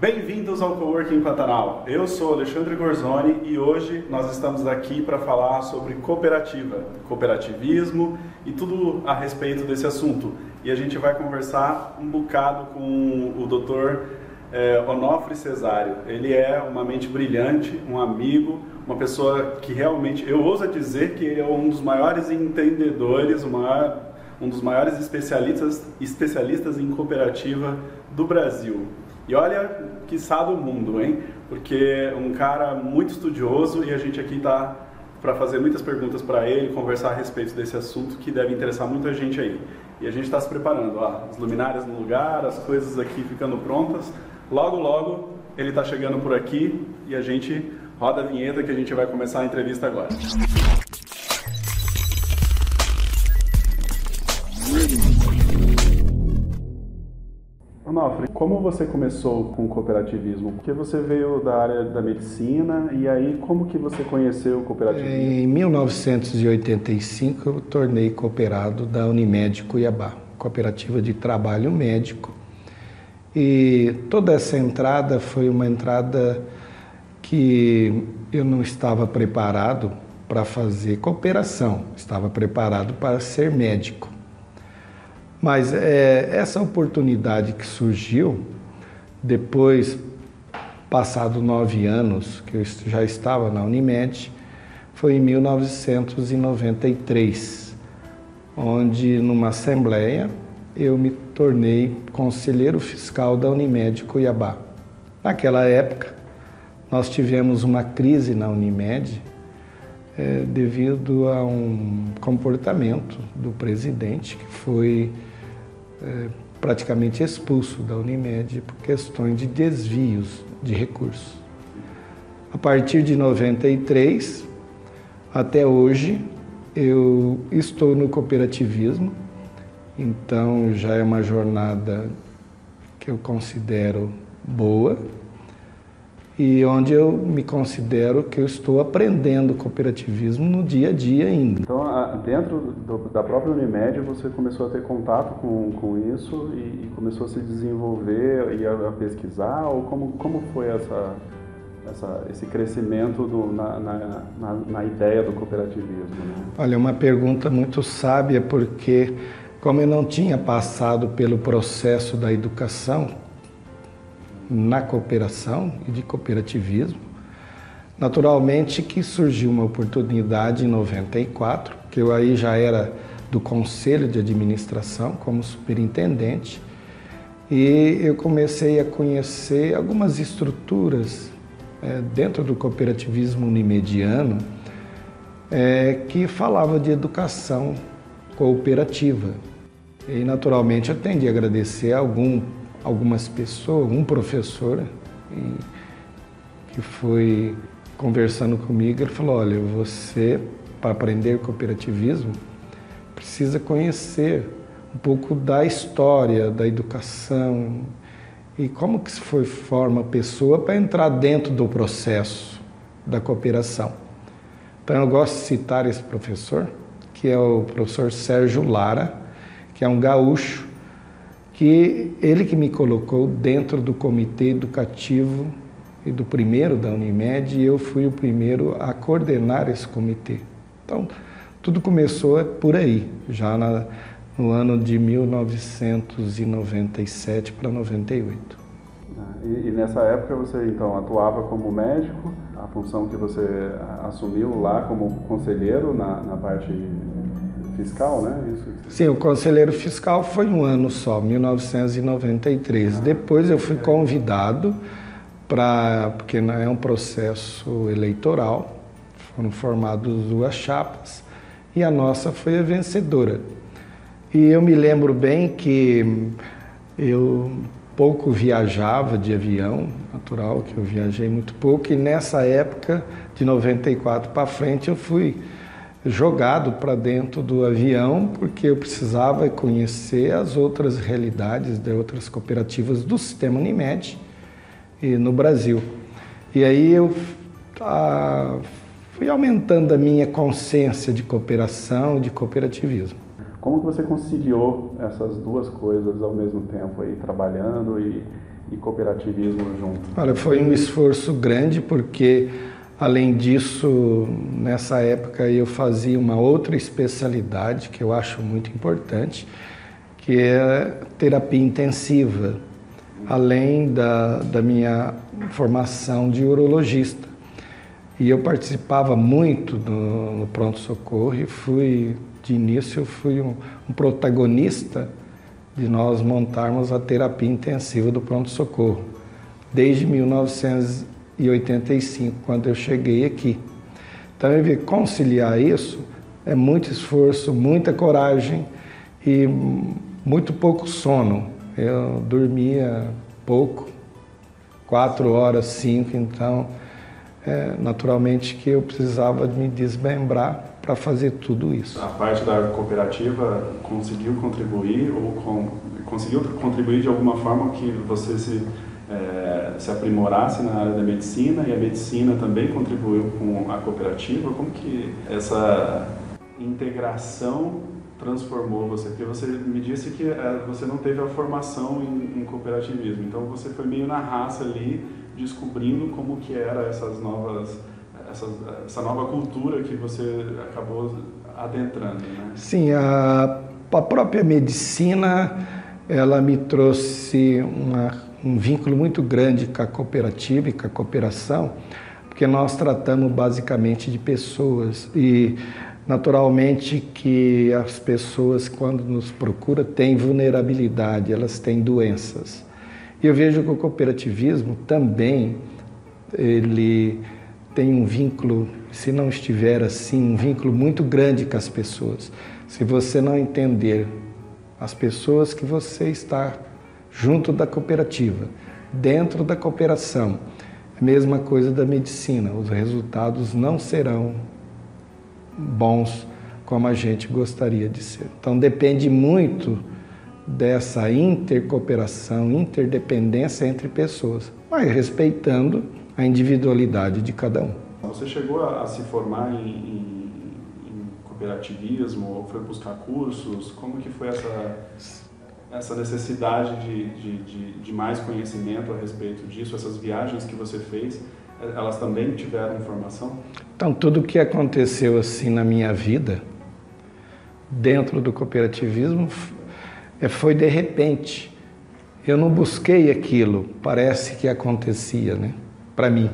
Bem-vindos ao Coworking Pantanal. Eu sou Alexandre Gorzoni e hoje nós estamos aqui para falar sobre cooperativa, cooperativismo e tudo a respeito desse assunto. E a gente vai conversar um bocado com o Dr. É, Onofre Cesário. Ele é uma mente brilhante, um amigo, uma pessoa que realmente, eu ouso dizer que ele é um dos maiores entendedores, maior, um dos maiores especialistas, especialistas em cooperativa do Brasil. E olha que do mundo, hein? Porque um cara muito estudioso e a gente aqui está para fazer muitas perguntas para ele, conversar a respeito desse assunto que deve interessar muita gente aí. E a gente está se preparando, ó, as luminárias no lugar, as coisas aqui ficando prontas. Logo, logo ele está chegando por aqui e a gente roda a vinheta que a gente vai começar a entrevista agora. Onofre, como você começou com o cooperativismo? Porque você veio da área da medicina e aí como que você conheceu o cooperativismo? Em 1985 eu tornei cooperado da Unimed Cuiabá, cooperativa de trabalho médico. E toda essa entrada foi uma entrada que eu não estava preparado para fazer cooperação, estava preparado para ser médico. Mas é, essa oportunidade que surgiu depois, passado nove anos que eu já estava na Unimed, foi em 1993, onde numa assembleia eu me tornei conselheiro fiscal da Unimed Cuiabá. Naquela época, nós tivemos uma crise na Unimed é, devido a um comportamento do presidente que foi é, praticamente expulso da Unimed por questões de desvios de recursos. A partir de 93 até hoje, eu estou no cooperativismo, então já é uma jornada que eu considero boa e onde eu me considero que eu estou aprendendo cooperativismo no dia a dia ainda. Então, dentro do, da própria Unimed, você começou a ter contato com, com isso e, e começou a se desenvolver e a, a, pesquisar? Ou como, como foi essa, essa, esse crescimento do, na, na, na, na, ideia do cooperativismo? Né? Olha, uma pergunta muito sábia, porque como eu não tinha passado pelo processo da educação, na cooperação e de cooperativismo. Naturalmente que surgiu uma oportunidade em 94, que eu aí já era do conselho de administração como superintendente, e eu comecei a conhecer algumas estruturas é, dentro do cooperativismo unimediano é, que falava de educação cooperativa. E naturalmente eu tendi a agradecer a algum algumas pessoas, um professor que foi conversando comigo, ele falou, olha, você, para aprender cooperativismo, precisa conhecer um pouco da história, da educação e como que se foi forma a pessoa para entrar dentro do processo da cooperação. Então eu gosto de citar esse professor, que é o professor Sérgio Lara, que é um gaúcho que ele que me colocou dentro do comitê educativo e do primeiro da Unimed, e eu fui o primeiro a coordenar esse comitê. Então, tudo começou por aí, já na, no ano de 1997 para 98. E, e, nessa época você então atuava como médico, a função que você assumiu lá como conselheiro na, na parte fiscal, né? Isso. Sim, o conselheiro fiscal foi um ano só, 1993. Ah. Depois eu fui convidado para, porque é um processo eleitoral, foram formadas duas chapas e a nossa foi a vencedora. E eu me lembro bem que eu pouco viajava de avião, natural que eu viajei muito pouco, e nessa época, de 94 para frente, eu fui jogado para dentro do avião porque eu precisava conhecer as outras realidades de outras cooperativas do sistema Unimed e no Brasil. E aí eu ah, fui aumentando a minha consciência de cooperação de cooperativismo. Como que você conciliou essas duas coisas ao mesmo tempo aí, trabalhando e, e cooperativismo junto? Olha, foi um esforço grande porque além disso, nessa época eu fazia uma outra especialidade que eu acho muito importante, que é terapia intensiva, além da, da minha formação de urologista. E eu participava muito no pronto-socorro e fui, de início, fui um, um protagonista de nós montarmos a terapia intensiva do pronto-socorro, desde 1985, quando eu cheguei aqui. Então, eu vi conciliar isso é muito esforço, muita coragem e muito pouco sono. Eu dormia pouco, quatro horas, cinco, então é, naturalmente que eu precisava me desmembrar para fazer tudo isso. A parte da cooperativa conseguiu contribuir ou com, conseguiu contribuir de alguma forma que você se é, se aprimorasse na área da medicina e a medicina também contribuiu com a cooperativa. Como que essa integração transformou você? Porque você me disse que é, você não teve a formação em, em, cooperativismo, então você foi meio na raça ali, descobrindo como que era essas novas, essas, essa nova cultura que você acabou adentrando, né? Sim, a, a própria medicina, ela me trouxe uma, um vínculo muito grande com a cooperativa e com a cooperação, porque nós tratamos basicamente de pessoas e Naturalmente que as pessoas, quando nos procuram, têm vulnerabilidade, elas têm doenças. E eu vejo que o cooperativismo também, ele tem um vínculo, se não estiver assim, um vínculo muito grande com as pessoas. Se você não entender as pessoas que você está junto da cooperativa, dentro da cooperação, mesma coisa da medicina, os resultados não serão bons como a gente gostaria de ser. Então depende muito dessa intercooperação, interdependência entre pessoas, mas respeitando a individualidade de cada um. Você chegou a, se formar em, em, em cooperativismo ou foi buscar cursos? Como que foi essa essa necessidade de, de, de, de mais conhecimento a respeito disso, essas viagens que você fez? elas também tiveram formação? Então, tudo o que aconteceu assim na minha vida, dentro do cooperativismo, é, foi de repente. Eu não busquei aquilo, parece que acontecia, né? Para mim.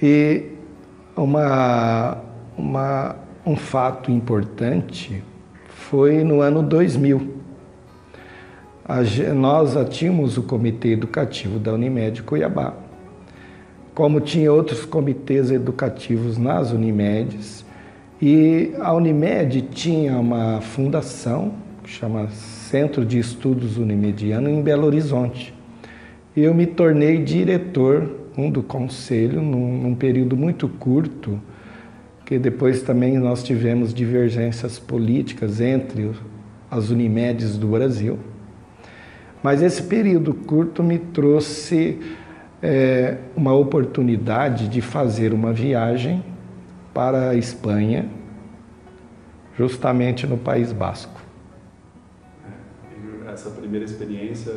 E uma, uma, um fato importante foi no ano 2000. Nós tínhamos o Comitê Educativo da Unimed Cuiabá como tinha outros comitês educativos nas Unimedes. E a Unimed tinha uma fundação que chama Centro de Estudos Unimediano em Belo Horizonte. Eu me tornei diretor, um do conselho, num, num período muito curto, que depois também nós tivemos divergências políticas entre as Unimedes do Brasil. Mas esse período curto me trouxe é, uma oportunidade de fazer uma viagem para a Espanha, justamente no País Basco. Essa primeira experiência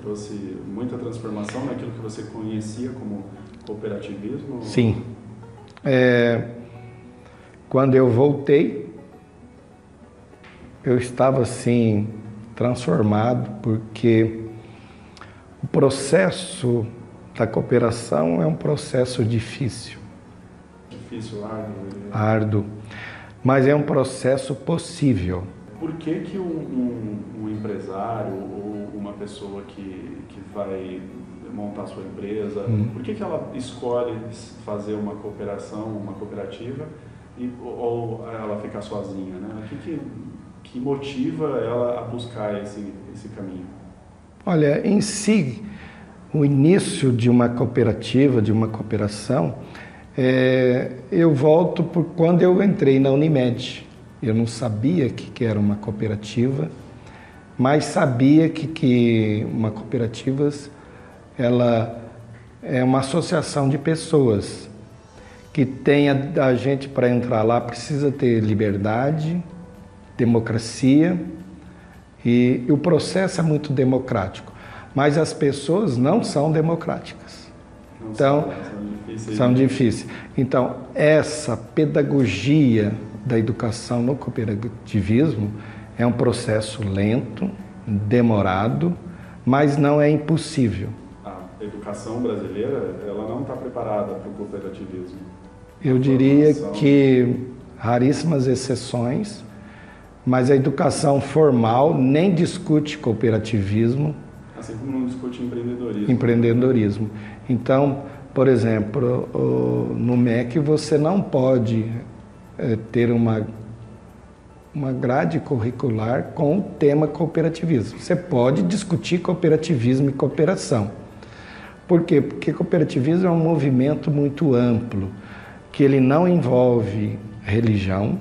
trouxe muita transformação naquilo que você conhecia como cooperativismo? Sim. É, quando eu voltei, eu estava assim transformado porque processo da cooperação é um processo difícil. Difícil, árduo. Né? Árduo. Mas é um processo possível. Por que, que um, um, um empresário ou uma pessoa que, que vai montar sua empresa, hum. por que, que ela escolhe fazer uma cooperação, uma cooperativa, e, ou ela ficar sozinha? Né? O que, que, que motiva ela a buscar esse, esse caminho? Olha, em si, o início de uma cooperativa, de uma cooperação, é, eu volto por quando eu entrei na Unimed. Eu não sabia que, que era uma cooperativa, mas sabia que, que uma cooperativa ela é uma associação de pessoas que tem a, a gente para entrar lá precisa ter liberdade, democracia e, o processo é muito democrático. mas as pessoas não são democráticas. Não Então, são, são difíceis. De- difíceis. Então, essa pedagogia da educação no cooperativismo é um processo lento, demorado, mas não é impossível. A educação brasileira, ela não está preparada para o cooperativismo. Eu diria que raríssimas exceções, mas a educação formal nem discute cooperativismo, Assim como não discute empreendedorismo. empreendedorismo. Então, por exemplo, no MEC você não pode eh, ter uma, uma grade curricular com o tema cooperativismo. Você pode discutir cooperativismo e cooperação. Por quê? Porque cooperativismo é um movimento muito amplo, que ele não envolve religião,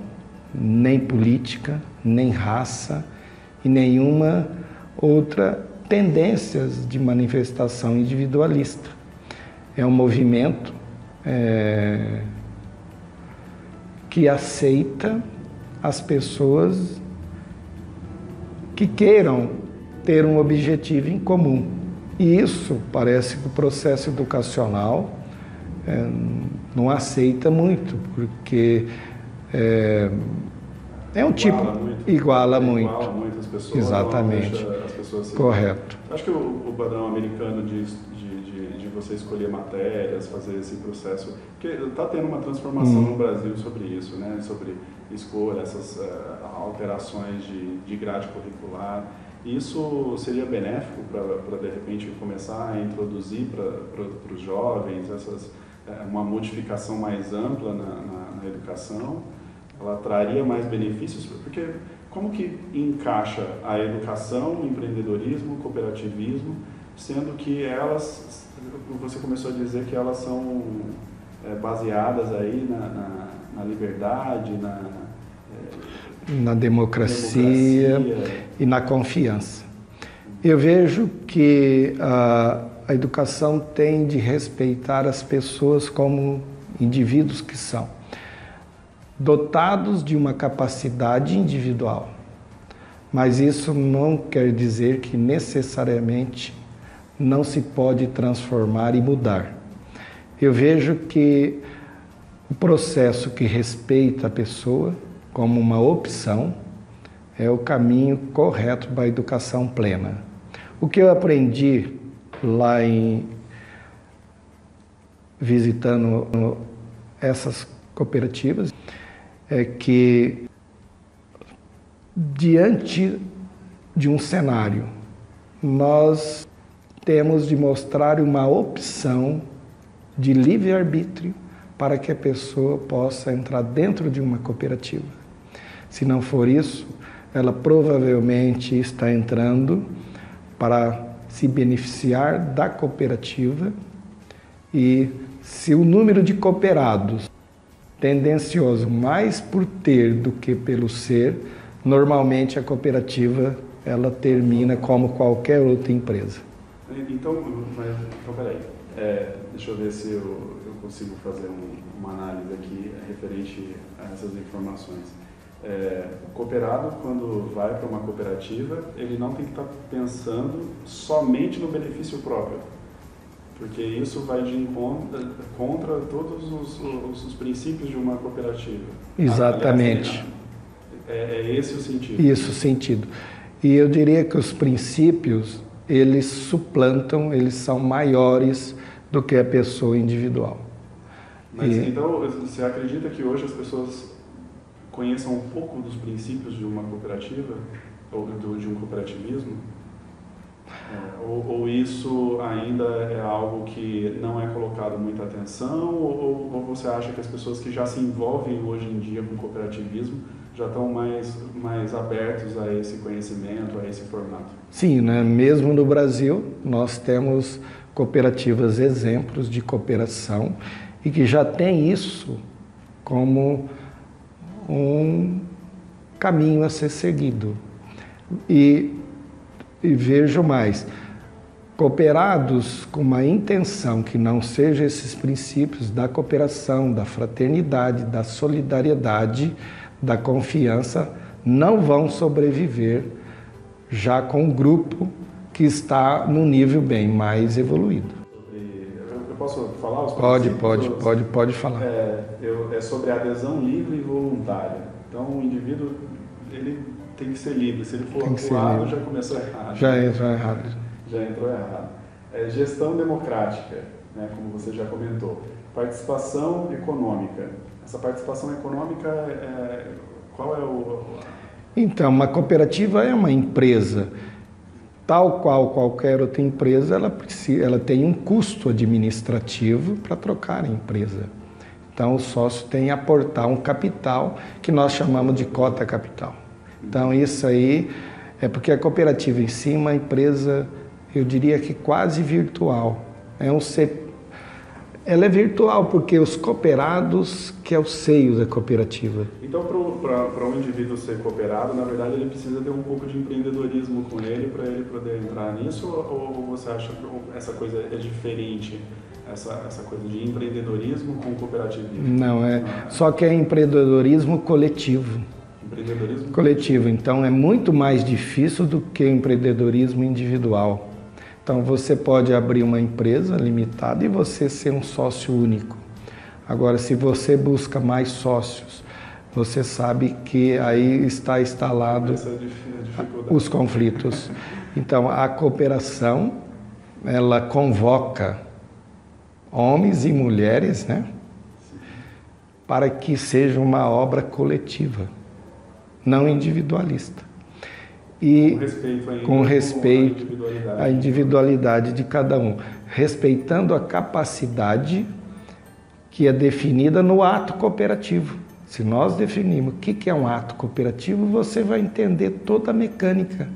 nem política, nem raça e nenhuma outra tendências de manifestação individualista. É um movimento é, que aceita as pessoas que queiram ter um objetivo em comum. E isso parece que o processo educacional é, não aceita muito, porque é, é um tipo. muito. Iguala muito. Iguala muito as pessoas. Exatamente. As pessoas Correto. Acho que o, o padrão americano de, de, de, de você escolher matérias, fazer esse processo, porque está tendo uma transformação Uhum. no Brasil sobre isso, né? sobre escolha, essas eh, alterações de, de grade curricular. Isso seria benéfico para, de repente, começar a introduzir para os jovens essas, eh, uma modificação mais ampla na, na, na educação? Ela traria mais benefícios? Porque como que encaixa a educação, o empreendedorismo, o cooperativismo, sendo que elas, você começou a dizer que elas são é, baseadas aí na, na, na liberdade, na é, Na democracia, democracia. e na confiança. Eu vejo que a, a educação tem de respeitar as pessoas como indivíduos que são, dotados de uma capacidade individual. Mas isso não quer dizer que necessariamente não se pode transformar e mudar. Eu vejo que o processo que respeita a pessoa como uma opção é o caminho correto para a educação plena. O que eu aprendi lá em visitando essas cooperativas é que diante de um cenário nós temos de mostrar uma opção de livre-arbítrio para que a pessoa possa entrar dentro de uma cooperativa. Se não for isso, ela provavelmente está entrando para se beneficiar da cooperativa e se o número de cooperados tendencioso mais por ter do que pelo ser, normalmente a cooperativa ela termina como qualquer outra empresa. Então, mas, então peraí, é, deixa eu ver se eu, eu consigo fazer um, uma análise aqui referente a essas informações. É, o cooperado, quando vai para uma cooperativa, ele não tem que estar pensando somente no benefício próprio, porque isso vai de encontro, contra todos os, os, os princípios de uma cooperativa. Exatamente. É, é esse o sentido. Isso, sentido. E eu diria que os princípios, eles suplantam, eles são maiores do que a pessoa individual. Mas E- então, você acredita que hoje as pessoas conheçam um pouco dos princípios de uma cooperativa ou de um cooperativismo? É, ou, ou isso ainda é algo que não é colocado muita atenção? Ou, ou você acha que as pessoas que já se envolvem hoje em dia com cooperativismo já estão mais, mais abertos a esse conhecimento, a esse formato? Sim, né? mesmo no Brasil, nós temos cooperativas exemplos de cooperação e que já tem isso como um caminho a ser seguido. E, e vejo mais, cooperados com uma intenção que não seja esses princípios da cooperação, da fraternidade, da solidariedade, da confiança, não vão sobreviver já com um grupo que está num nível bem mais evoluído. Eu posso falar Pode, pode, pode, pode falar. É, eu, é sobre adesão livre e voluntária. Então, o indivíduo ele tem que ser livre. Se ele for lado, já começou errado. Já entrou errado. Já entrou errado. É, gestão democrática, né, como você já comentou. Participação econômica. Essa participação econômica, é, qual é o... Então, uma cooperativa é uma empresa tal qual qualquer outra empresa, ela, precisa, ela tem um custo administrativo para trocar a empresa. Então, o sócio tem que aportar um capital que nós chamamos de cota capital. Então, isso aí é porque a cooperativa em si é uma empresa, eu diria que quase virtual. É um ela é virtual porque os cooperados que é o seio da cooperativa. Então, para um indivíduo ser cooperado, na verdade, ele precisa ter um pouco de empreendedorismo com ele para ele poder entrar nisso? Ou, você acha que essa coisa é diferente? Essa, essa coisa de empreendedorismo com cooperativismo? Não, é. Só que é empreendedorismo coletivo. Empreendedorismo coletivo. Então, é muito mais difícil do que empreendedorismo individual. Então você pode abrir uma empresa limitada e você ser um sócio único. Agora, se você busca mais sócios, você sabe que aí está instalado os conflitos. Então, a cooperação, ela convoca homens e mulheres, né? Para que seja uma obra coletiva, não individualista e com respeito, com respeito à, individualidade. à individualidade de cada um, respeitando a capacidade que é definida no ato cooperativo. Se nós definimos o que é um ato cooperativo, você vai entender toda a mecânica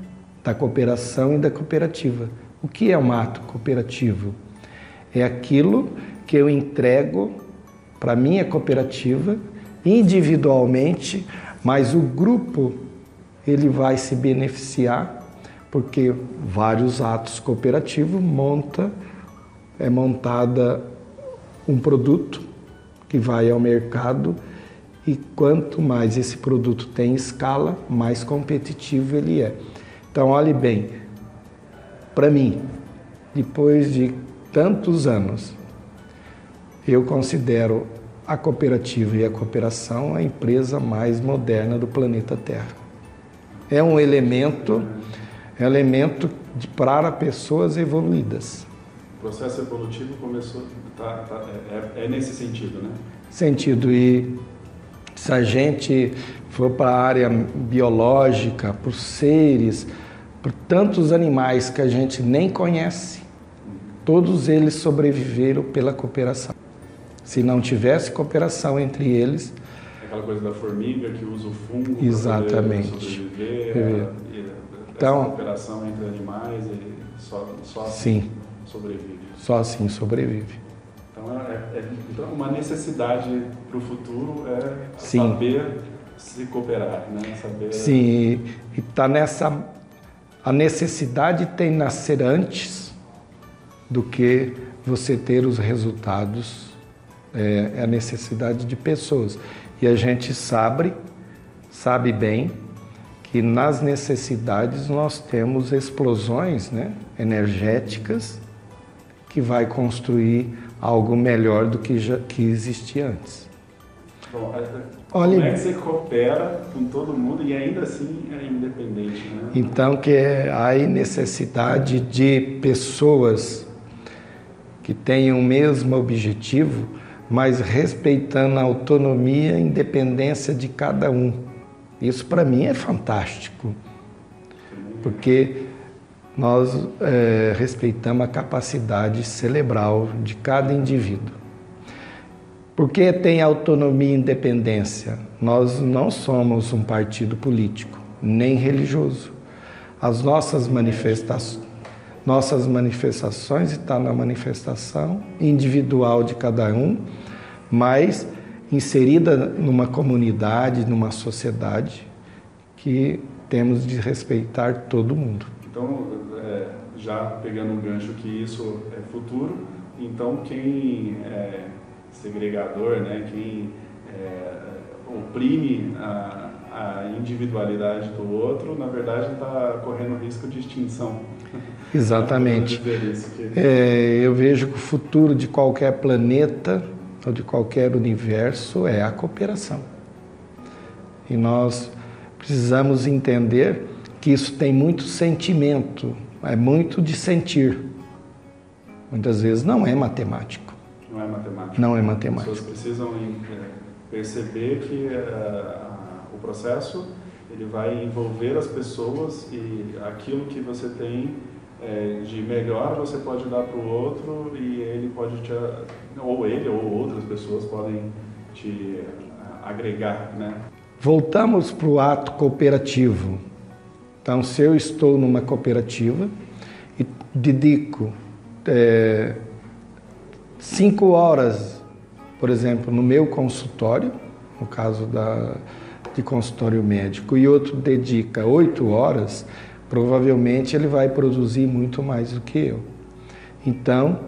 da cooperação e da cooperativa. O que é um ato cooperativo? É aquilo que eu entrego para minha cooperativa individualmente, mas o grupo ele vai se beneficiar porque vários atos cooperativos monta é montada um produto que vai ao mercado e quanto mais esse produto tem escala, mais competitivo ele é. Então, olhe bem, para mim, depois de tantos anos, eu considero a cooperativa e a cooperação a empresa mais moderna do planeta Terra é um elemento, é elemento de, para pessoas evoluídas. O processo evolutivo começou, tá, tá, é, é, nesse sentido, né? Sentido e se a gente for para a área biológica, por seres, por tantos animais que a gente nem conhece, todos eles sobreviveram pela cooperação. Se não tivesse cooperação entre eles, aquela coisa da formiga que usa o fungo Exatamente. para sobreviver. É. Então, essa cooperação entre animais e só, só assim sim, sobrevive. Só assim sobrevive. Então, é, é então uma necessidade para o futuro é sim. saber se cooperar, né? Saber... Sim, e está nessa... A necessidade tem nascer antes do que você ter os resultados, é, é a necessidade de pessoas. E a gente sabe, sabe bem, que nas necessidades nós temos explosões né, energéticas que vai construir algo melhor do que, já, que existia antes. Bom, Olha, como é que você coopera com todo mundo e ainda assim é independente? Né? Então que é, necessidade de pessoas que tenham o mesmo objetivo, mas respeitando a autonomia e independência de cada um. Isso para mim é fantástico, porque nós é, respeitamos a capacidade cerebral de cada indivíduo. Porque tem autonomia e independência? Nós não somos um partido político, nem religioso. As nossas manifestações, nossas manifestações estão na manifestação individual de cada um, mas inserida numa comunidade, numa sociedade que temos de respeitar todo mundo. Então, é, já pegando um gancho que isso é futuro, então quem é segregador, né, quem é, oprime a, a individualidade do outro, na verdade está correndo risco de extinção. Exatamente. É, eu vejo que o futuro de qualquer planeta ou de qualquer universo é a cooperação. E nós precisamos entender que isso tem muito sentimento, é muito de sentir. Muitas vezes não é matemático. Não é matemático. Não é matemático. As pessoas precisam é, perceber que uh, o processo ele vai envolver as pessoas e aquilo que você tem é, de melhor você pode dar para o outro e ele pode te ou ele ou outras pessoas podem te agregar, né? Voltamos para o ato cooperativo. Então, se eu estou numa cooperativa e dedico é, cinco horas, por exemplo, no meu consultório, no caso da, de consultório médico, e outro dedica oito horas, provavelmente ele vai produzir muito mais do que eu. Então,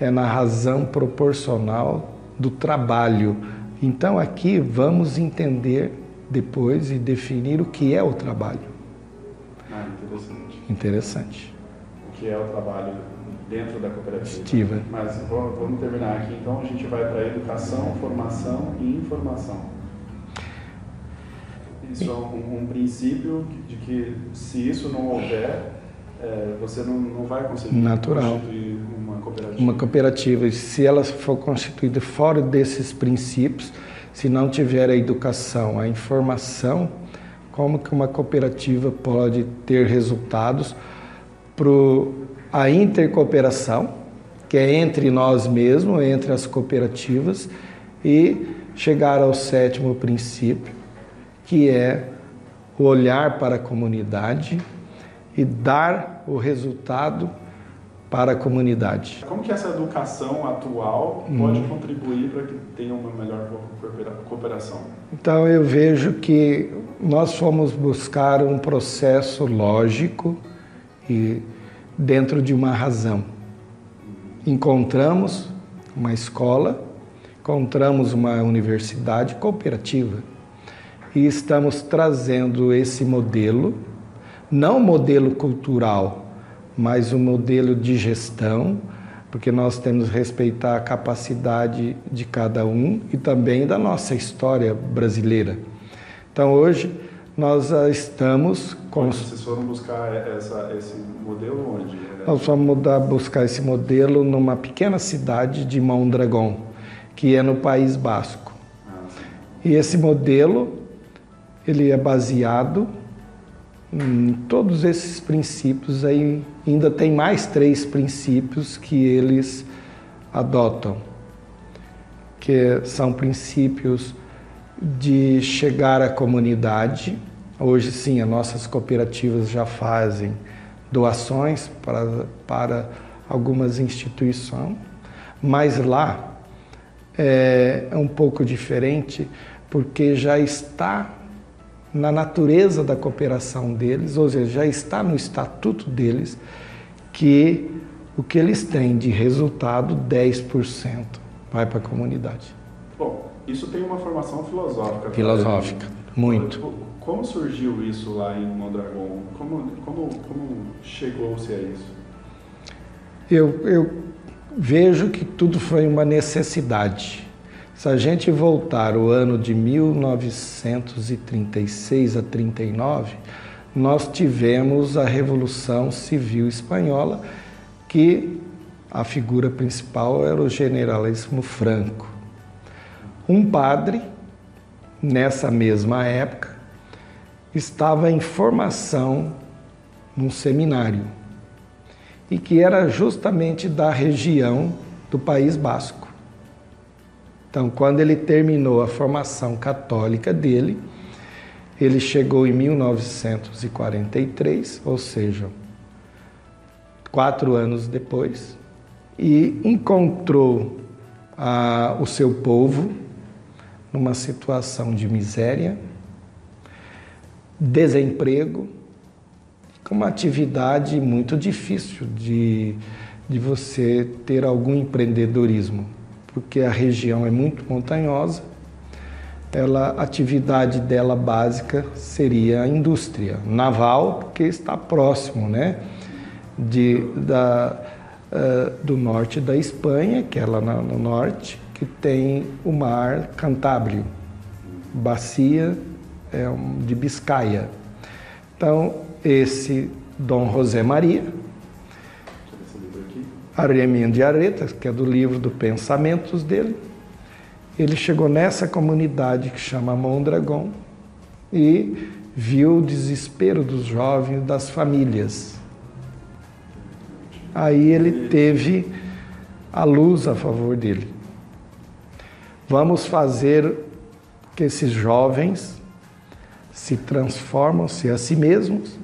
é na razão proporcional do trabalho. Então, aqui vamos entender depois e definir o que é o trabalho. Ah, interessante. Interessante. O que é o trabalho dentro da cooperativa. Mas vamos terminar aqui, então a gente vai para educação, formação e informação. Isso é um, um princípio de que se isso não houver, é, você não, não vai conseguir Natural. constituir uma cooperativa. Uma cooperativa, se ela for constituída fora desses princípios, se não tiver a educação, a informação, como que uma cooperativa pode ter resultados para a intercooperação, que é entre nós mesmos, entre as cooperativas, e chegar ao sétimo princípio, que é o olhar para a comunidade e dar o resultado para a comunidade. Como que essa educação atual pode hum. contribuir para que tenha uma melhor cooperação? Então eu vejo que nós fomos buscar um processo lógico e dentro de uma razão. Encontramos uma escola, encontramos uma universidade cooperativa e estamos trazendo esse modelo, não modelo cultural, mas um modelo de gestão, porque nós temos que respeitar a capacidade de cada um e também da nossa história brasileira. Então hoje nós estamos com. Vocês foram buscar essa, esse modelo onde? Nós fomos mudar, buscar esse modelo numa pequena cidade de Mondragón, que é no País Basco. Ah, e esse modelo ele é baseado em todos esses princípios aí ainda tem mais três princípios que eles adotam que são princípios de chegar à comunidade. Hoje sim as nossas cooperativas já fazem doações para, para algumas instituições mas lá é, é um pouco diferente porque já está na natureza da cooperação deles, ou seja, já está no estatuto deles, que o que eles têm de resultado, 10% vai para a comunidade. Bom, isso tem uma formação filosófica. Filosófica, muito. Como surgiu isso lá em Mondragon? Como, como, como chegou-se a isso? Eu, eu vejo que tudo foi uma necessidade. Se a gente voltar o ano de 1936 a 39, nós tivemos a Revolução Civil Espanhola, que a figura principal era o generalíssimo Franco. Um padre, nessa mesma época, estava em formação num seminário e que era justamente da região do País Basco. Então, quando ele terminou a formação católica dele, ele chegou em 1943, ou seja, quatro anos depois, e encontrou ah, o seu povo numa situação de miséria, desemprego, com uma atividade muito difícil de, de você ter algum empreendedorismo porque a região é muito montanhosa ela, a atividade dela básica seria a indústria naval, porque está próximo, né, de, da, uh, do norte da Espanha, que é lá no norte, que tem o mar Cantábrio, bacia é, de Biscaia. Então, esse Dom José Maria, Arreminho de Aretas, que é do livro do Pensamentos dele, ele chegou nessa comunidade que chama Mondragón e viu o desespero dos jovens, das famílias. Aí ele teve a luz a favor dele. Vamos fazer que esses jovens se transformam-se a si mesmos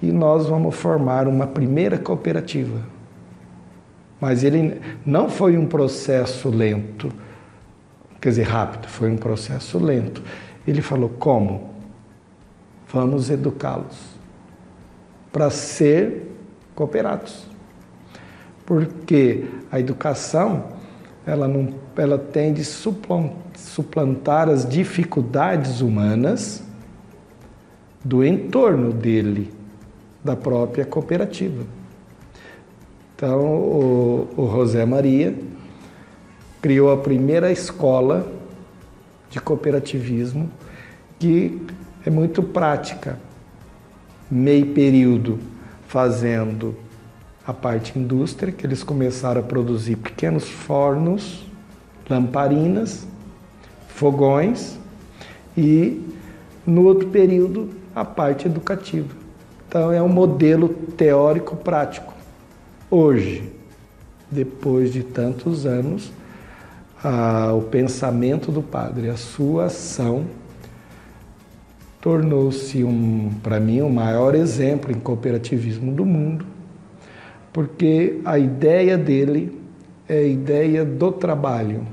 e nós vamos formar uma primeira cooperativa. Mas ele não foi um processo lento, quer dizer, rápido, foi um processo lento. Ele falou: como? Vamos educá-los para ser cooperados. Porque a educação, ela, não, ela tem de suplantar as dificuldades humanas do entorno dele, da própria cooperativa. Então, o, o José Maria criou a primeira escola de cooperativismo que é muito prática. Meio período fazendo a parte indústria, que eles começaram a produzir pequenos fornos, lamparinas, fogões e no outro período a parte educativa. Então é um modelo teórico prático. Hoje, depois de tantos anos, o pensamento do padre, a sua ação, tornou-se, um, para mim, o maior exemplo em cooperativismo do mundo, porque a ideia dele é a ideia do trabalho.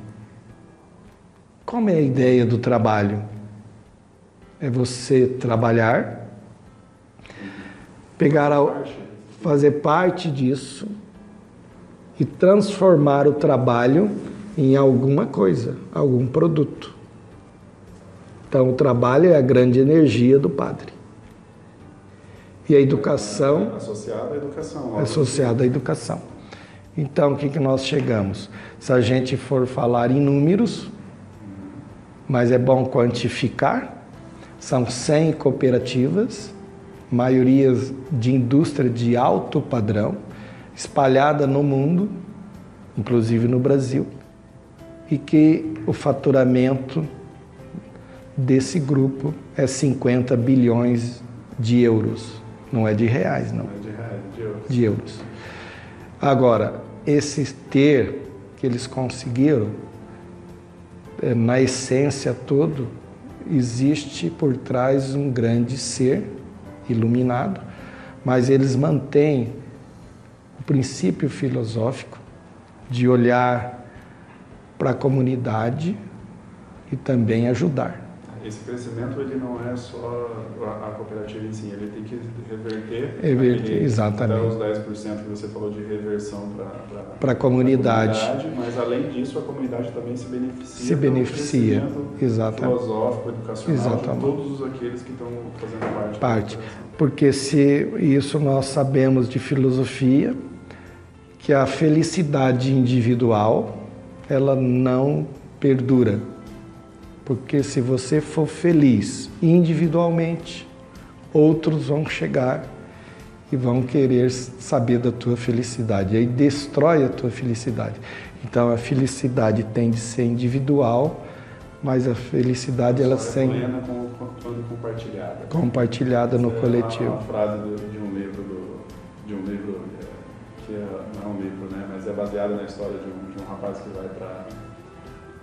Como é a ideia do trabalho? É você trabalhar, pegar a, fazer parte disso e transformar o trabalho em alguma coisa, algum produto. Então, o trabalho é a grande energia do padre. E a educação. Associada à educação. Associada à educação. Então, o que, que nós chegamos? Se a gente for falar em números, mas é bom quantificar, são 100 cooperativas, maiorias de indústria de alto padrão, espalhada no mundo, inclusive no Brasil e que o faturamento desse grupo é 50 bilhões de euros. Não é de reais, não. É de reais, de euros. De euros. Agora, esse ter que eles conseguiram, é, na essência todo, existe por trás um grande ser iluminado, mas eles mantêm o princípio filosófico de olhar para a comunidade e também ajudar. Esse crescimento ele não é só a cooperativa em si, ele tem que reverter, reverter exatamente. os 10% que você falou de reversão para a comunidade. comunidade. Mas além disso, a comunidade também se beneficia. Se beneficia, exatamente. filosófico, educacional, exatamente. de todos aqueles que estão fazendo parte. Parte. Porque se isso nós sabemos de filosofia, que a felicidade individual ela não perdura. Porque se você for feliz individualmente, outros vão chegar e vão querer saber da tua felicidade. Aí destrói a tua felicidade. Então a felicidade tem de ser individual, mas a felicidade ela sem quando compartilhada. Compartilhada no coletivo. Uma frase de um livro do, de um livro é, que é, não é um livro, né, mas é baseado na história de um, de um rapaz que vai para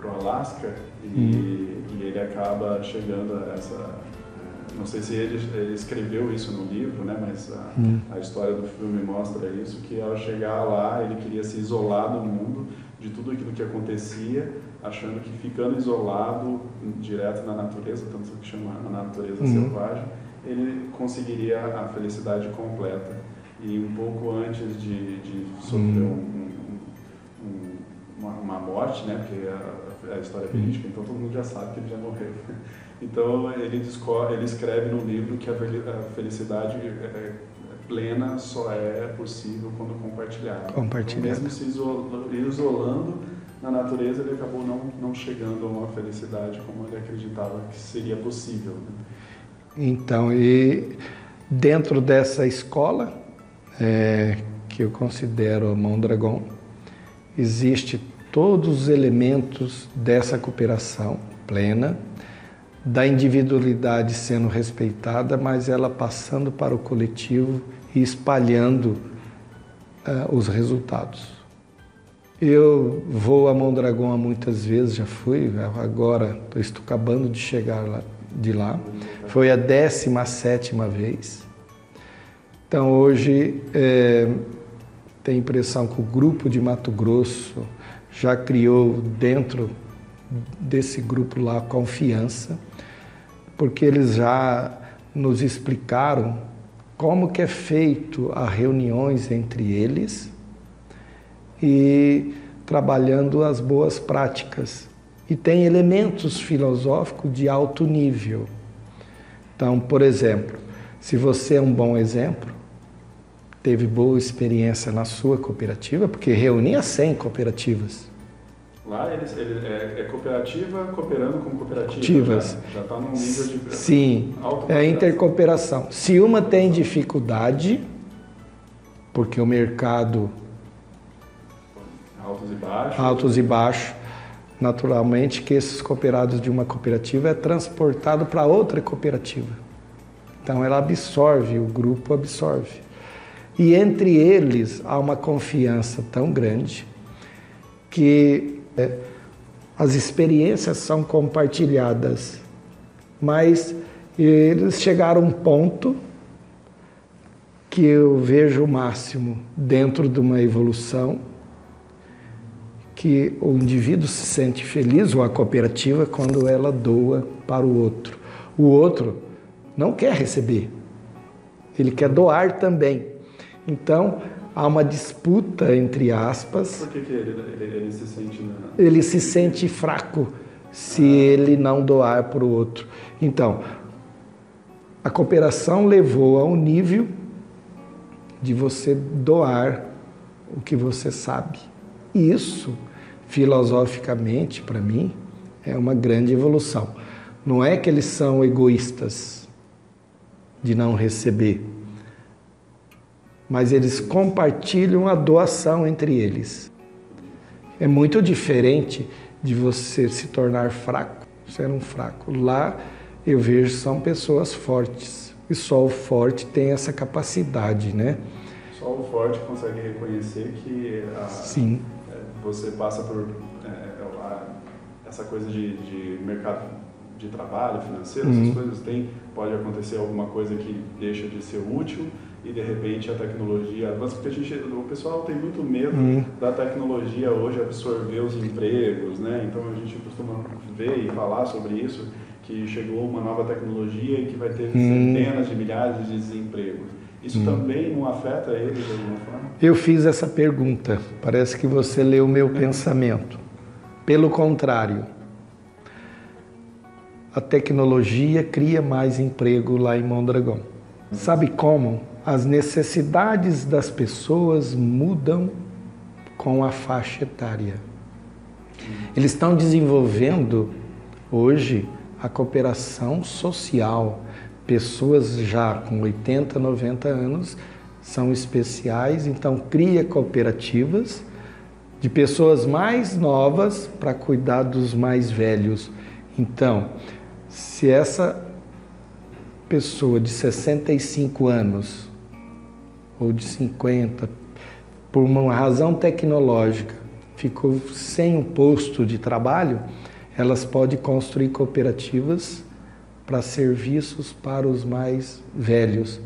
o Alasca e, hum. e, ele acaba chegando a essa. É, não sei se ele, ele escreveu isso no livro, né, mas a, hum. a, história do filme mostra isso, que ao chegar lá ele queria se isolar do mundo, de tudo aquilo que acontecia, achando que ficando isolado direto na natureza, tanto que chama a natureza hum. selvagem, ele conseguiria a felicidade completa e um pouco antes de, de sofrer hum. um, um, uma, uma morte, né? Porque a, a história é verídica, então todo mundo já sabe que ele já morreu. Então ele, discorre, ele escreve no livro que a felicidade é, é, plena só é possível quando compartilhada. Compartilhada. Então, mesmo se isolando na natureza, ele acabou não, não chegando a uma felicidade como ele acreditava que seria possível. Né? Então, e dentro dessa escola, é, que eu considero a Mão Dragão, existe todos os elementos dessa cooperação plena, da individualidade sendo respeitada, mas ela passando para o coletivo e espalhando uh, os resultados. Eu vou a Mondragão muitas vezes, já fui, agora estou acabando de chegar lá, de lá. Foi a 17 vez. Então hoje é, tem impressão que o grupo de Mato Grosso já criou dentro desse grupo lá confiança, porque eles já nos explicaram como que é feito as reuniões entre eles e trabalhando as boas práticas. E tem elementos filosóficos de alto nível. Então, por exemplo, se você é um bom exemplo, teve boa experiência na sua cooperativa, porque reunia 100 cooperativas. Lá eles, ele, é, é, cooperativa cooperando com cooperativas. Já está num nível de. Sim, é intercooperação. Se uma tem dificuldade, porque o mercado. Altos e baixos. Altos e baixos. Naturalmente que esses cooperados de uma cooperativa é transportado para outra cooperativa. Então ela absorve, o grupo absorve. E entre eles há uma confiança tão grande que é, as experiências são compartilhadas, mas eles chegaram a um ponto que eu vejo o máximo dentro de uma evolução que o indivíduo se sente feliz ou a cooperativa quando ela doa para o outro. O outro não quer receber, ele quer doar também. Então, há uma disputa entre aspas. Por que, que ele, ele, ele, se sente. Na... Ele se sente fraco se ele não doar para o outro. Então, a cooperação levou a um nível de você doar o que você sabe. Isso, filosoficamente, para mim, é uma grande evolução. Não é que eles são egoístas de não receber mas eles compartilham a doação entre eles. É muito diferente de você se tornar fraco, ser um fraco. Lá eu vejo são pessoas fortes e só o forte tem essa capacidade, né? Só o forte consegue reconhecer que a, Sim. É, você passa por é, essa coisa de, de, mercado de trabalho financeiro, uhum. essas coisas tem, pode acontecer alguma coisa que deixa de ser útil e de repente a tecnologia avança, porque a gente, o pessoal tem muito medo uhum. da tecnologia hoje absorver os empregos, né? Então a gente costuma ver e falar sobre isso, que chegou uma nova tecnologia e que vai ter uhum. centenas de milhares de desempregos. Isso uhum. também não afeta eles de alguma forma? Eu fiz essa pergunta, parece que você leu o meu pensamento. Pelo contrário, a tecnologia cria mais emprego lá em Mondragão. Sabe como? As necessidades das pessoas mudam com a faixa etária. Eles estão desenvolvendo hoje a cooperação social. Pessoas já com 80, 90 anos são especiais, então cria cooperativas de pessoas mais novas para cuidar dos mais velhos. Então, se essa pessoa de 65 anos ou de 50, por uma razão tecnológica, ficou sem um posto de trabalho, elas podem construir cooperativas para serviços para os mais velhos.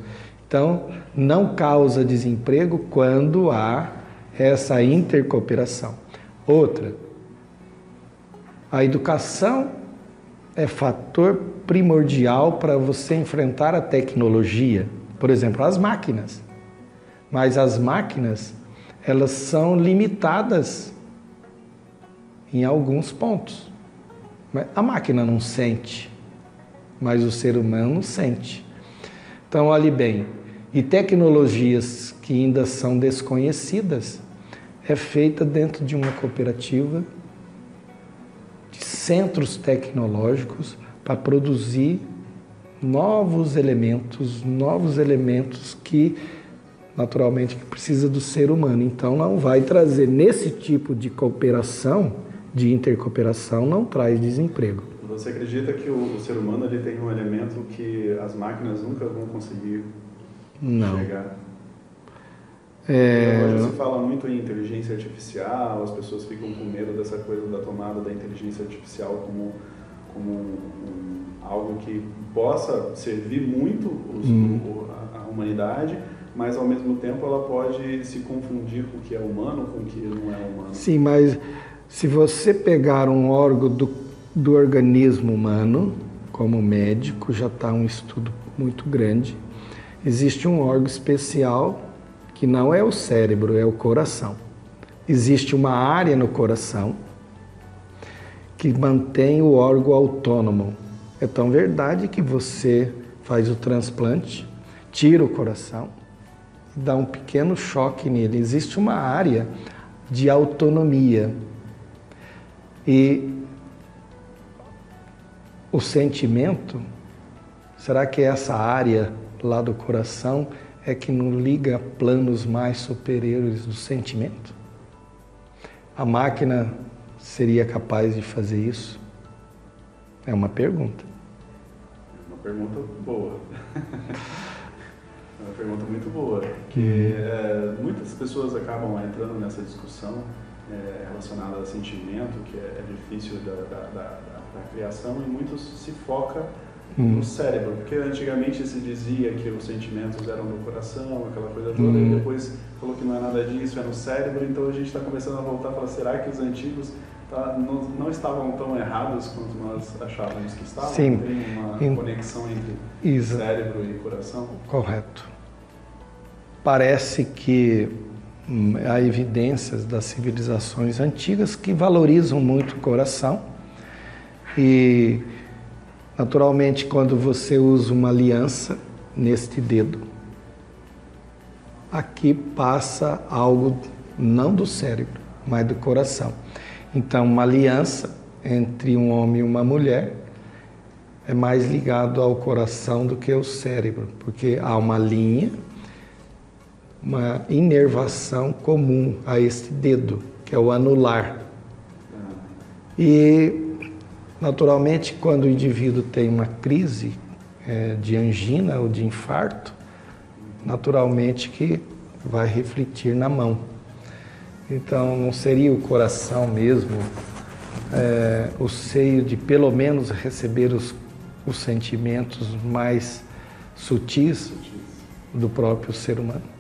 Então, não causa desemprego quando há essa intercooperação. Outra, a educação é fator primordial para você enfrentar a tecnologia. Por exemplo, as máquinas. Mas as máquinas, elas são limitadas em alguns pontos. A máquina não sente, mas o ser humano sente. Então, olhe bem, e tecnologias que ainda são desconhecidas é feita dentro de uma cooperativa de centros tecnológicos para produzir novos elementos, novos elementos que naturalmente precisa do ser humano. Então não vai trazer nesse tipo de cooperação, de intercooperação, não traz desemprego. Você acredita que o, o ser humano ele tem um elemento que as máquinas nunca vão conseguir não. chegar? É... Hoje se fala muito em inteligência artificial, as pessoas ficam com medo dessa coisa da tomada da inteligência artificial como, como um, algo que possa servir muito os, hum. a, a humanidade, mas ao mesmo tempo ela pode se confundir com o que é humano com o que não é humano. Sim, mas se você pegar um órgão do, do organismo humano, como médico, já está um estudo muito grande, existe um órgão especial que não é o cérebro, é o coração. Existe uma área no coração que mantém o órgão autônomo. É tão verdade que você faz o transplante, tira o coração, dá um pequeno choque nele. Existe uma área de autonomia. E o sentimento, será que essa área lá do coração é que não liga planos mais superiores do sentimento? A máquina seria capaz de fazer isso? É uma pergunta. Uma pergunta boa. uma pergunta muito boa. Que é, muitas pessoas acabam entrando nessa discussão é, relacionada a sentimento, que é, é difícil da, da, da, da criação, e muitos se focam hum. no cérebro, porque antigamente se dizia que os sentimentos eram no coração, aquela coisa toda, hum. e depois falou que não é nada disso, é no cérebro, então a gente está começando a voltar para será que os antigos tá, não, não, estavam tão errados quanto nós achávamos que estavam? Sim. Tem uma In... conexão entre Isso. cérebro e coração? Correto. Parece que hum, há evidências das civilizações antigas que valorizam muito o coração e Naturalmente, quando você usa uma aliança neste dedo, aqui passa algo não do cérebro, mas do coração. Então, uma aliança entre um homem e uma mulher é mais ligado ao coração do que ao cérebro, porque há uma linha, uma inervação comum a este dedo, que é o anular. E Naturalmente, quando o indivíduo tem uma crise é, de angina ou de infarto, naturalmente que vai refletir na mão. Então, não seria o coração mesmo é, o seio de pelo menos receber os, os sentimentos mais sutis do próprio ser humano?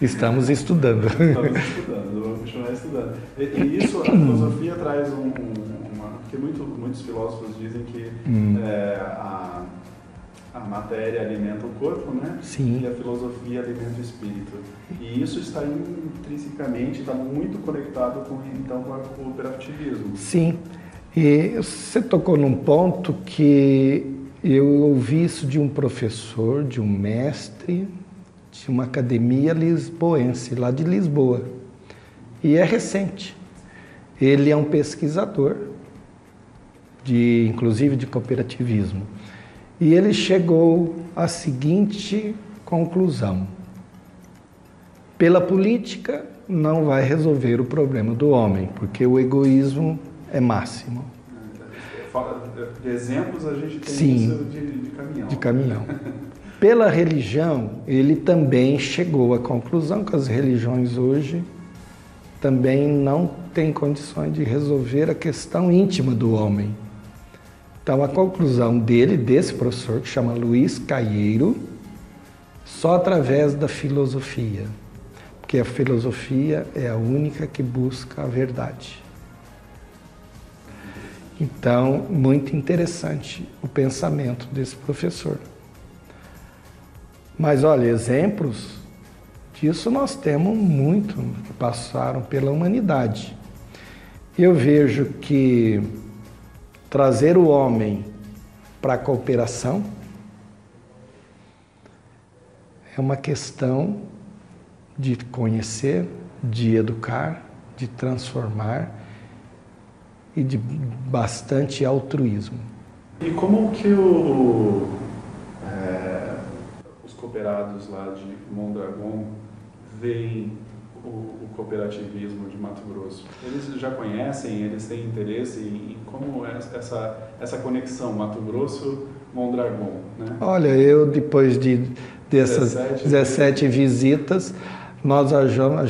Estamos estudando. Estamos estudando, vamos continuar estudando. E, e isso, a filosofia traz um, um, uma. Porque muito, muitos filósofos dizem que hum. é, a, a matéria alimenta o corpo, né? Sim. E a filosofia alimenta o espírito. E isso está intrinsecamente, está muito conectado com, então, com o cooperativismo. Sim. E você tocou num ponto que eu ouvi isso de um professor, de um mestre, de uma academia lisboense, lá de Lisboa. E é recente. Ele é um pesquisador, de, inclusive de cooperativismo. E ele chegou à seguinte conclusão: pela política não vai resolver o problema do homem, porque o egoísmo é máximo. De exemplos a gente tem Sim, isso de, de caminhão. De caminhão. Pela religião, ele também chegou à conclusão que as religiões hoje também não têm condições de resolver a questão íntima do homem. Então, a conclusão dele, desse professor, que chama Luiz Caieiro, só através da filosofia, porque a filosofia é a única que busca a verdade. Então, muito interessante o pensamento desse professor. Mas olha, exemplos Disso nós temos muito que passaram pela humanidade. Eu vejo que trazer o homem para a cooperação é uma questão de conhecer, de educar, de transformar e de bastante altruísmo. E como que o, é, cooperados lá de Mondragon veem o, o, cooperativismo de Mato Grosso? Eles já conhecem, eles têm interesse em, em como é essa, essa conexão Mato Grosso-Mondragon? Né? Olha, eu depois de dessas 17, 17 visitas, nós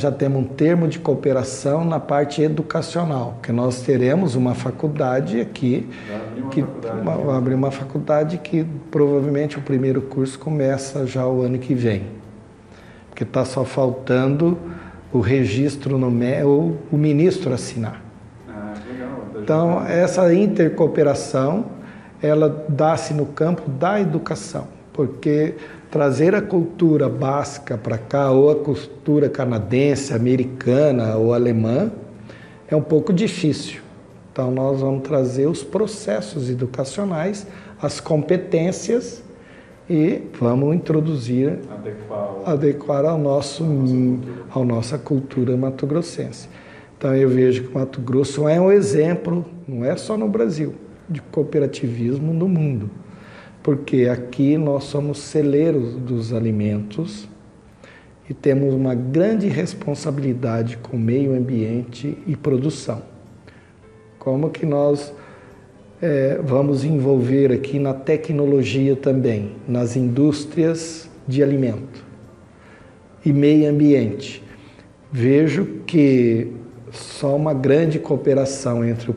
já, temos um termo de cooperação na parte educacional, que nós teremos uma faculdade aqui, que faculdade, uma, abrir uma faculdade que provavelmente o primeiro curso começa já o ano que vem, porque está só faltando o registro no ou o ministro assinar. Ah, legal. Então essa intercooperação ela dá-se no campo da educação, porque trazer a cultura básica para cá, ou a cultura canadense, americana ou alemã, é um pouco difícil. Então, nós vamos trazer os processos educacionais, as competências e vamos introduzir, adequar, adequar ao nosso, ao nossa cultura mato-grossense. Então, eu vejo que Mato Grosso é um exemplo, não é só no Brasil, de cooperativismo no mundo porque aqui nós somos celeiros dos alimentos e temos uma grande responsabilidade com o meio ambiente e produção. Como que nós é, vamos envolver aqui na tecnologia também, nas indústrias de alimento e meio ambiente? Vejo que só uma grande cooperação entre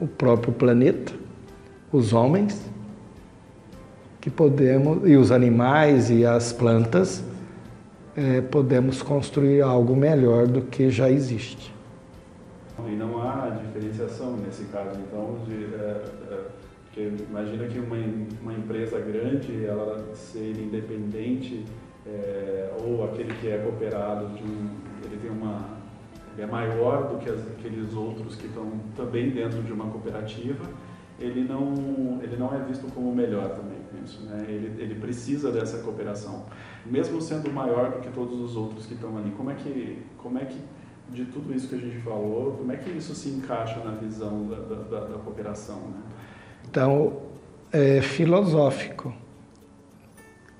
o próprio planeta, os homens, que podemos, e os animais e as plantas, é, podemos construir algo melhor do que já existe. E não há diferenciação nesse caso, então, de, é, é, porque imagina que uma, uma empresa grande, ela ser independente, é, ou aquele que é cooperado, um, ele tem uma é maior do que as, aqueles outros que estão também dentro de uma cooperativa, ele não, ele não é visto como melhor também Né? Ele, ele precisa dessa cooperação. Mesmo sendo maior do que todos os outros que estão ali, como é que, como é que de tudo isso que a gente falou, como é que isso se encaixa na visão da, da, da cooperação? Né? Então, é filosófico.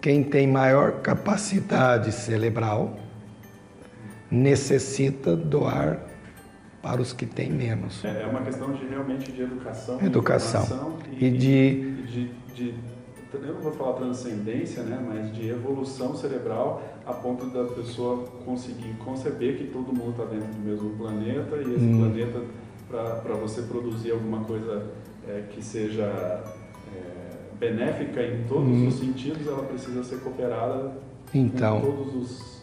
Quem tem maior capacidade cerebral necessita doar para os que têm menos. É, é uma questão de realmente de educação, educação e, e de, de, de, eu não vou falar transcendência, né, mas de evolução cerebral a ponto da pessoa conseguir conceber que todo mundo está dentro do mesmo planeta e esse hum. planeta para você produzir alguma coisa é, que seja é, benéfica em todos hum. os sentidos, ela precisa ser cooperada então, com todos os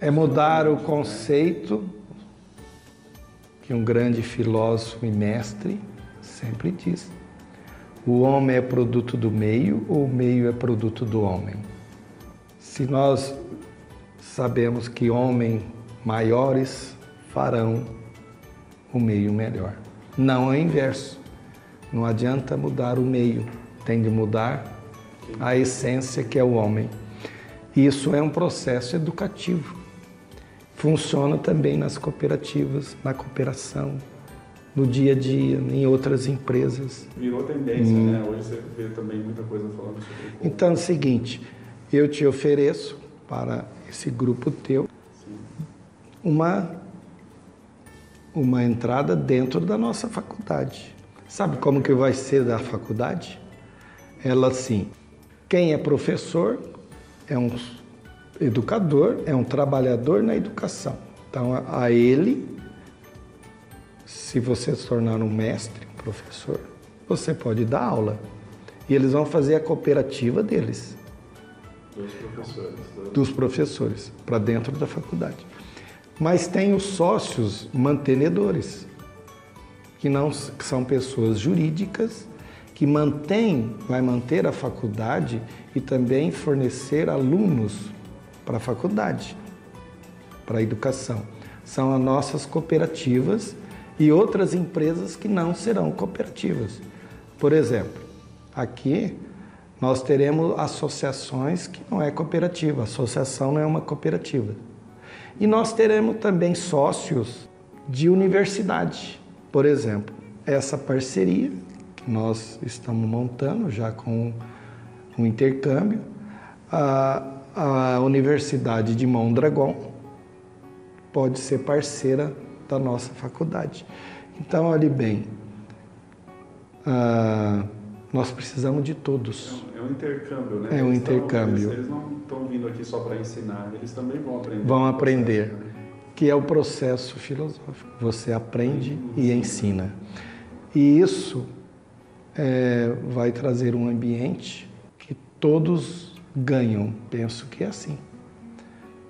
é mudar o né? conceito que um grande filósofo e mestre sempre diz: o homem é produto do meio ou o meio é produto do homem? Se nós sabemos que homens maiores farão o meio melhor. Não é inverso. Não adianta mudar o meio, tem de mudar a essência que é o homem. Isso é um processo educativo funciona também nas cooperativas, na cooperação, no dia a dia, em outras empresas. Virou tendência, hum. né? Hoje você vê também muita coisa falando sobre isso. Então é o seguinte, eu te ofereço para esse grupo teu Sim. uma uma entrada dentro da nossa faculdade. Sabe como que vai ser da faculdade? Ela assim, quem é professor é um educador é um trabalhador na educação. Então, a ele, se você se tornar um mestre, um professor, você pode dar aula. E eles vão fazer a cooperativa deles. Dos professores. Do... Dos professores, para dentro da faculdade. Mas tem os sócios mantenedores, que, não, que são pessoas jurídicas que mantém, vai manter a faculdade e também fornecer alunos para a faculdade. para a educação. São as nossas cooperativas e outras empresas que não serão cooperativas. Por exemplo, aqui nós teremos associações que não é cooperativa, associação não é uma cooperativa. E nós teremos também sócios de universidade, por exemplo, essa parceria que nós estamos montando já com um intercâmbio, a, a Universidade de Mondragon pode ser parceira da nossa faculdade. Então, olhe bem, uh, nós precisamos de todos. É um intercâmbio, né? É um intercâmbio. Eles, eles não estão vindo aqui só para ensinar, eles também vão aprender. Vão aprender, processo, né? que é o processo filosófico. Você aprende uhum. e ensina. E isso é, vai trazer um ambiente que todos ganham. Penso que é assim.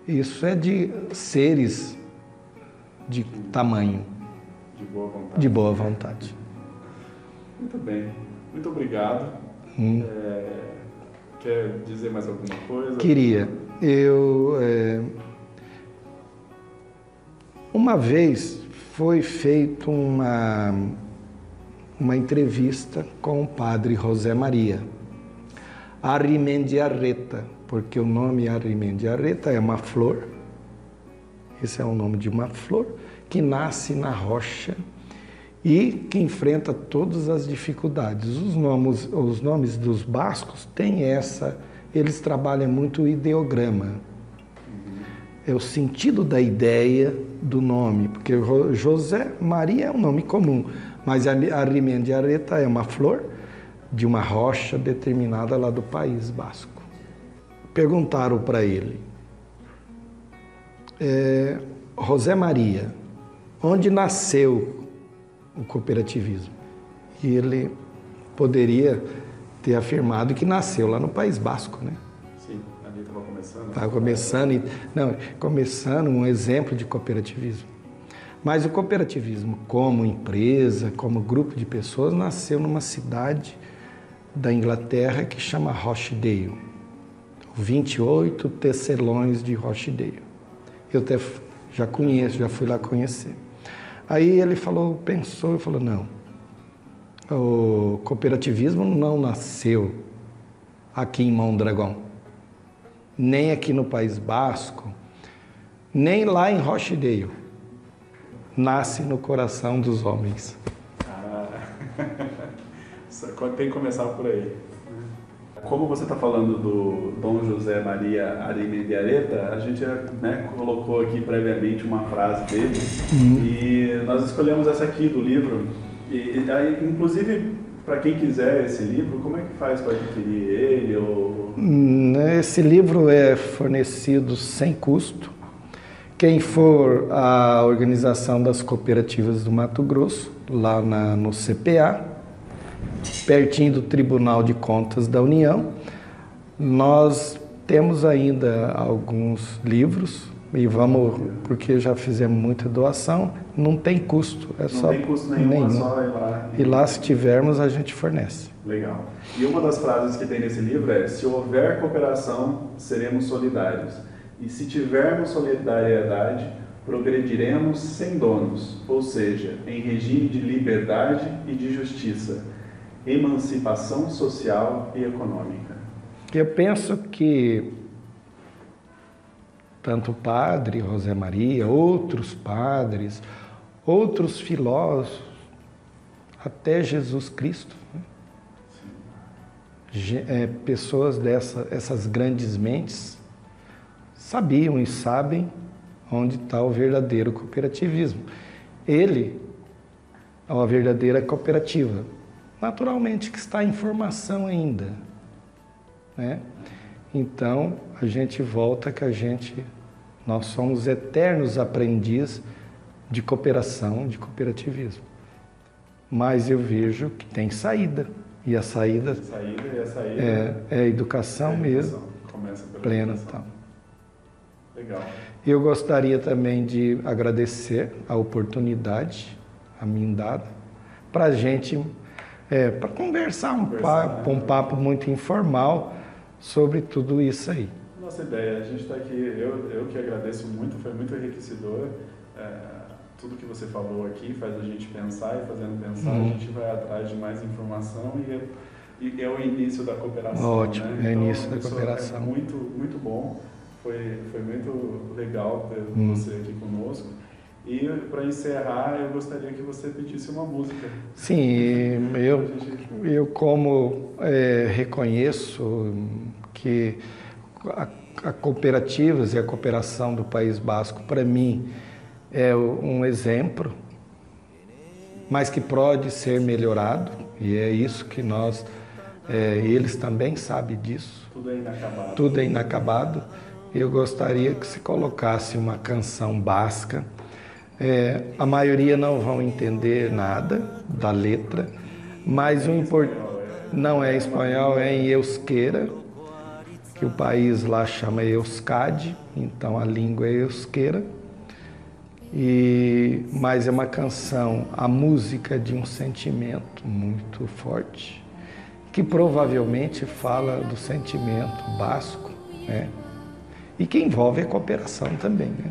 Isso é de seres de tamanho. De boa vontade. De boa vontade. Muito bem. Muito obrigado. Hum. É, quer dizer mais alguma coisa? Queria. Eu. É, uma vez foi feita uma, uma entrevista com o padre José Maria Arrimendiarreta, porque o nome Arrimendiarreta é uma flor. Esse é o nome de uma flor que nasce na rocha e que enfrenta todas as dificuldades. Os nomes, os nomes dos bascos têm essa, eles trabalham muito o ideograma. É o sentido da ideia do nome, porque José Maria é um nome comum, mas a Arrimendiareta é uma flor de uma rocha determinada lá do País Basco. Perguntaram para ele, é, José Maria, onde nasceu o cooperativismo? E ele poderia ter afirmado que nasceu lá no País Basco, né? Sim, ali estava começando. Estava começando, não, começando um exemplo de cooperativismo. Mas o cooperativismo, como empresa, como grupo de pessoas, nasceu numa cidade da Inglaterra que chama Rochdale. 28 tecelões de Rochdale. Eu até já conheço, já fui lá conhecer. Aí ele falou, pensou e falou: não, o cooperativismo não nasceu aqui em Mondragão, nem aqui no País Basco, nem lá em Rochdale. Nasce no coração dos homens. Ah, tem que começar por aí. Como você está falando do Dom José Maria Arimendiareta, a gente né, colocou aqui previamente uma frase dele uhum. e nós escolhemos essa aqui do livro. E, aí, inclusive, para quem quiser esse livro, como é que faz para adquirir ele? Ou... Hum, esse livro é fornecido sem custo. Quem for a Organização das Cooperativas do Mato Grosso, lá na, no CPA, pertinho do Tribunal de Contas da União. Nós temos ainda alguns livros e vamos, porque já fizemos muita doação, não tem custo. É não só, tem custo nenhum, nenhum. é só ir lá. E lá, se tivermos, a gente fornece. Legal. E uma das frases que tem nesse livro é: se houver cooperação, seremos solidários. E se tivermos solidariedade, progrediremos sem donos, ou seja, em regime de liberdade e de justiça emancipação social e econômica? Eu penso que tanto o padre José Maria, outros padres, outros filósofos, até Jesus Cristo, né? é, pessoas dessas essas grandes mentes sabiam e sabem onde está o verdadeiro cooperativismo. Ele é uma verdadeira cooperativa naturalmente que está em formação ainda. Né? Então, a gente volta que a gente, nós somos eternos aprendizes de cooperação, de cooperativismo. Mas eu vejo que tem saída. E a saída, saída, e a saída é, é a educação, é a mesmo, plena. Então. Legal. Eu gostaria também de agradecer a oportunidade a mim dada para a gente é, para conversar um, conversar, papo, né? um papo muito informal sobre tudo isso aí. nossa ideia. A gente está aqui, eu, eu que agradeço muito, foi muito enriquecedor. É, tudo que você falou aqui faz a gente pensar e fazendo pensar uhum. a gente vai atrás de mais informação e é, e é o início da cooperação. Ótimo, né? então, é o início então, da cooperação. É muito, muito bom. Foi, foi muito legal ter uhum. você aqui conosco. E para encerrar, eu gostaria que você pedisse uma música. Sim, eu, eu como é, reconheço que a, a cooperativas e a cooperação do País Basco, para mim, é um exemplo, mas que pode ser melhorado, e é isso que nós, é, eles também sabem disso. Tudo é inacabado. Tudo é inacabado. Eu gostaria que se colocasse uma canção basca é, a maioria não vão entender nada da letra, mas o importante não é espanhol, é em euskera, que o país lá chama Euskadi, então a língua é euskera. E, mas é uma canção, a música de um sentimento muito forte, que provavelmente fala do sentimento basco, né? E que envolve a cooperação também, né?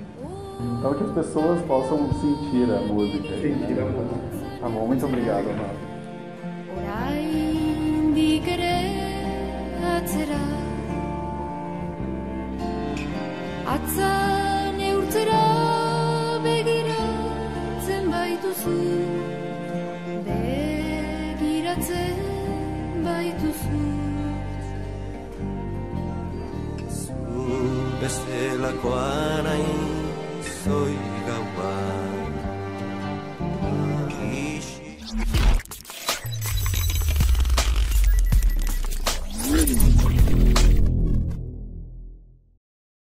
Então que as pessoas possam sentir a música. Sentir a música. Tá bom, muito obrigado, Amado. Atza neurtzera begiratzen baituzu Begiratzen baituzu Zu bestelakoa nahi soy